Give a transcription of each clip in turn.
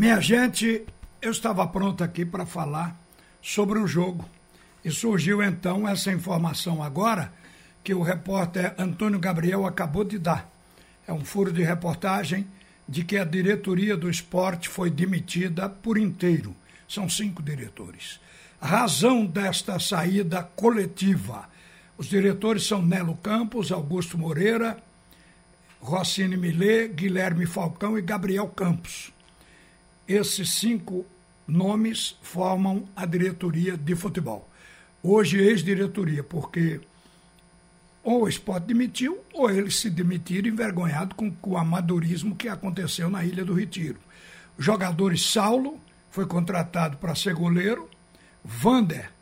Minha gente, eu estava pronto aqui para falar sobre o jogo. E surgiu então essa informação agora que o repórter Antônio Gabriel acabou de dar. É um furo de reportagem de que a diretoria do esporte foi demitida por inteiro. São cinco diretores. Razão desta saída coletiva. Os diretores são Nelo Campos, Augusto Moreira, Rossini Millet, Guilherme Falcão e Gabriel Campos. Esses cinco nomes formam a diretoria de futebol. Hoje, ex-diretoria, porque ou o esporte demitiu, ou eles se demitiram envergonhado com, com o amadorismo que aconteceu na Ilha do Retiro. Jogadores Saulo foi contratado para ser goleiro, Vander,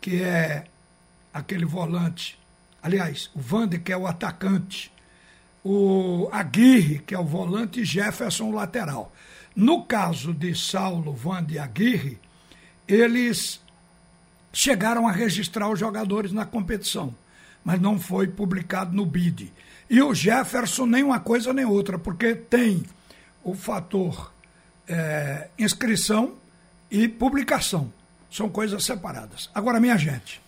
que é aquele volante, aliás, o Vander, que é o atacante, o Aguirre, que é o volante, e Jefferson, o lateral. No caso de Saulo, Vande e Aguirre, eles chegaram a registrar os jogadores na competição, mas não foi publicado no BID. E o Jefferson nem uma coisa nem outra, porque tem o fator é, inscrição e publicação. São coisas separadas. Agora, minha gente,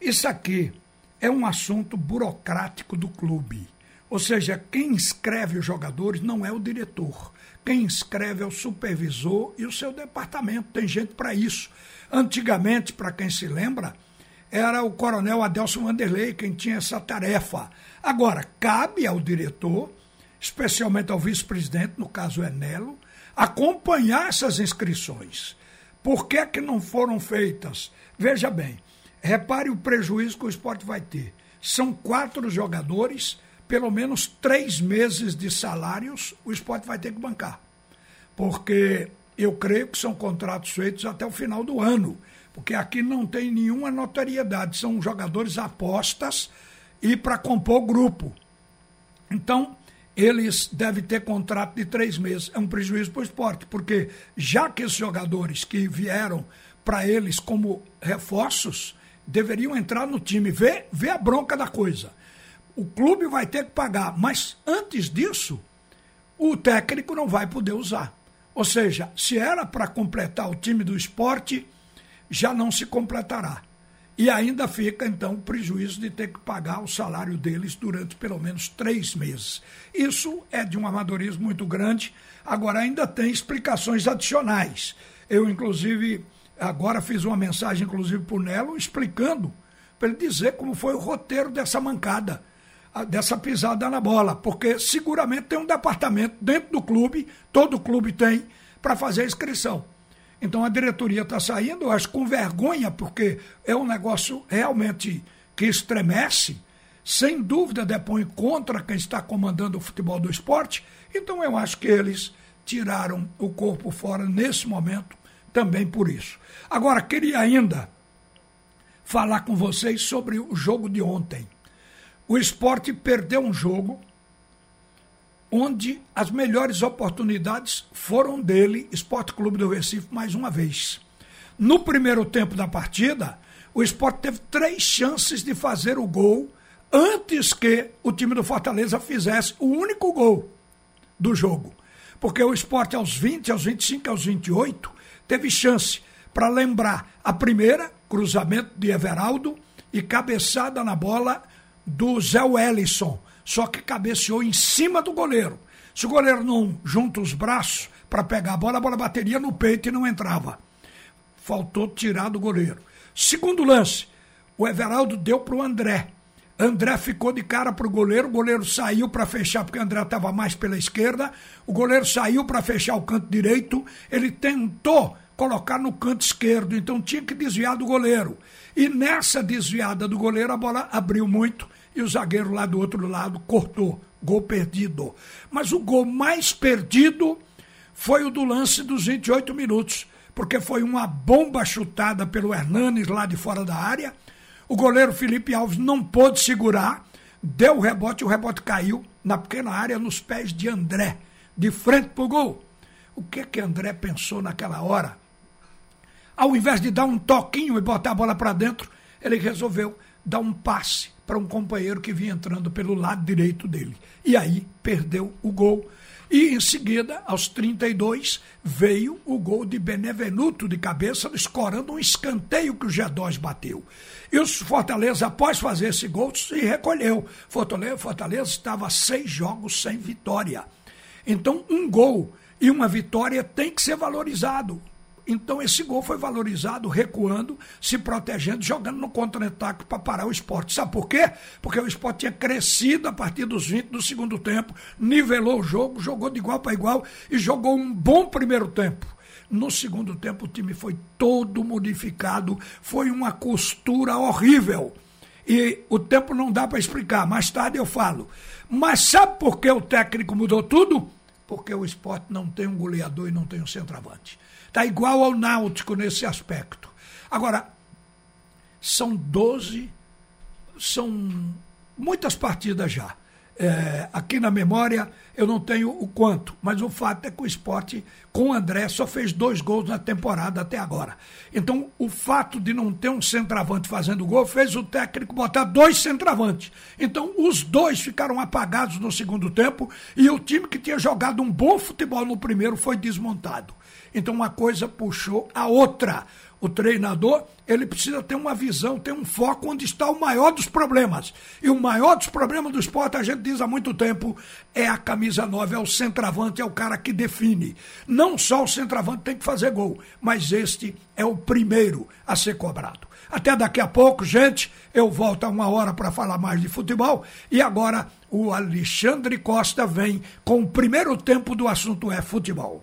isso aqui é um assunto burocrático do clube. Ou seja, quem inscreve os jogadores não é o diretor. Quem escreve é o supervisor e o seu departamento. Tem gente para isso. Antigamente, para quem se lembra, era o coronel Adelson Vanderlei quem tinha essa tarefa. Agora, cabe ao diretor, especialmente ao vice-presidente, no caso é Nelo, acompanhar essas inscrições. Por que, que não foram feitas? Veja bem, repare o prejuízo que o esporte vai ter. São quatro jogadores pelo menos três meses de salários o esporte vai ter que bancar. Porque eu creio que são contratos feitos até o final do ano. Porque aqui não tem nenhuma notoriedade, são jogadores apostas e para compor grupo. Então, eles devem ter contrato de três meses. É um prejuízo para o esporte, porque já que esses jogadores que vieram para eles como reforços deveriam entrar no time, ver, ver a bronca da coisa o clube vai ter que pagar, mas antes disso, o técnico não vai poder usar. Ou seja, se era para completar o time do esporte, já não se completará. E ainda fica, então, o prejuízo de ter que pagar o salário deles durante pelo menos três meses. Isso é de um amadorismo muito grande. Agora, ainda tem explicações adicionais. Eu, inclusive, agora fiz uma mensagem, inclusive, para o Nelo, explicando, para ele dizer como foi o roteiro dessa mancada dessa pisada na bola, porque seguramente tem um departamento dentro do clube, todo clube tem, para fazer a inscrição. Então a diretoria está saindo, eu acho, com vergonha, porque é um negócio realmente que estremece, sem dúvida depõe contra quem está comandando o futebol do esporte. Então eu acho que eles tiraram o corpo fora nesse momento, também por isso. Agora, queria ainda falar com vocês sobre o jogo de ontem o esporte perdeu um jogo onde as melhores oportunidades foram dele, Esporte Clube do Recife, mais uma vez. No primeiro tempo da partida, o esporte teve três chances de fazer o gol antes que o time do Fortaleza fizesse o único gol do jogo. Porque o esporte, aos 20, aos 25, aos 28, teve chance para lembrar a primeira, cruzamento de Everaldo e cabeçada na bola do Zé Wellison, só que cabeceou em cima do goleiro. Se o goleiro não junta os braços para pegar a bola, a bola bateria no peito e não entrava. Faltou tirar do goleiro. Segundo lance, o Everaldo deu para o André. André ficou de cara para o goleiro, o goleiro saiu para fechar, porque o André estava mais pela esquerda. O goleiro saiu para fechar o canto direito. Ele tentou colocar no canto esquerdo, então tinha que desviar do goleiro. E nessa desviada do goleiro, a bola abriu muito e o zagueiro lá do outro lado cortou. Gol perdido. Mas o gol mais perdido foi o do lance dos 28 minutos, porque foi uma bomba chutada pelo Hernanes lá de fora da área. O goleiro Felipe Alves não pôde segurar, deu o rebote, o rebote caiu na pequena área nos pés de André, de frente pro gol. O que que André pensou naquela hora? Ao invés de dar um toquinho e botar a bola para dentro, ele resolveu dar um passe para um companheiro que vinha entrando pelo lado direito dele. E aí perdeu o gol. E em seguida, aos 32, veio o gol de Benevenuto de cabeça, escorando um escanteio que o G2 bateu. E o Fortaleza, após fazer esse gol, se recolheu. Fortaleza, Fortaleza estava seis jogos sem vitória. Então, um gol e uma vitória tem que ser valorizado. Então esse gol foi valorizado, recuando, se protegendo, jogando no contra-ataque para parar o esporte. Sabe por quê? Porque o esporte tinha crescido a partir dos 20 do segundo tempo, nivelou o jogo, jogou de igual para igual e jogou um bom primeiro tempo. No segundo tempo o time foi todo modificado, foi uma costura horrível. E o tempo não dá para explicar, mais tarde eu falo. Mas sabe por que o técnico mudou tudo? Porque o esporte não tem um goleador e não tem um centroavante. Está igual ao Náutico nesse aspecto. Agora, são 12, são muitas partidas já. É, aqui na memória eu não tenho o quanto, mas o fato é que o esporte, com o André, só fez dois gols na temporada até agora. Então, o fato de não ter um centroavante fazendo gol fez o técnico botar dois centroavantes. Então, os dois ficaram apagados no segundo tempo e o time que tinha jogado um bom futebol no primeiro foi desmontado. Então uma coisa puxou a outra. O treinador, ele precisa ter uma visão, ter um foco onde está o maior dos problemas. E o maior dos problemas do esporte, a gente diz há muito tempo, é a camisa 9, é o centroavante, é o cara que define. Não só o centroavante tem que fazer gol, mas este é o primeiro a ser cobrado. Até daqui a pouco, gente, eu volto a uma hora para falar mais de futebol. E agora o Alexandre Costa vem com o primeiro tempo do assunto é futebol.